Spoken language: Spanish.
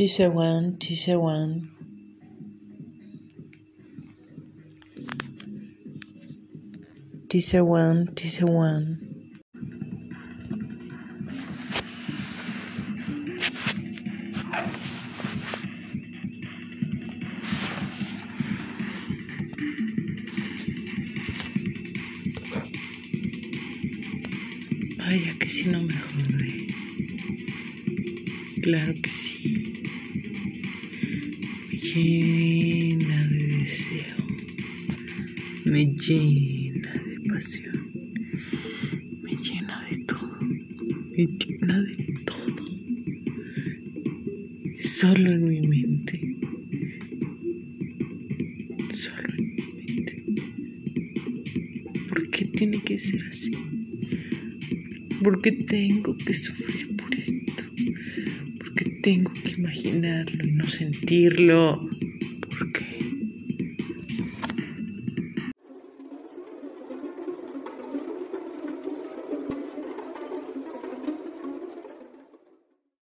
Teaser one, teaser one. Teaser one, teaser one. Vaya que si no me jode. Claro que sí. Llena de deseo. Me llena de pasión. Me llena de todo. Me llena de todo. Solo en mi mente. Solo en mi mente. ¿Por qué tiene que ser así? ¿Por qué tengo que sufrir por esto? ¿Por qué tengo que imaginarlo y no sentirlo? ¿Por qué?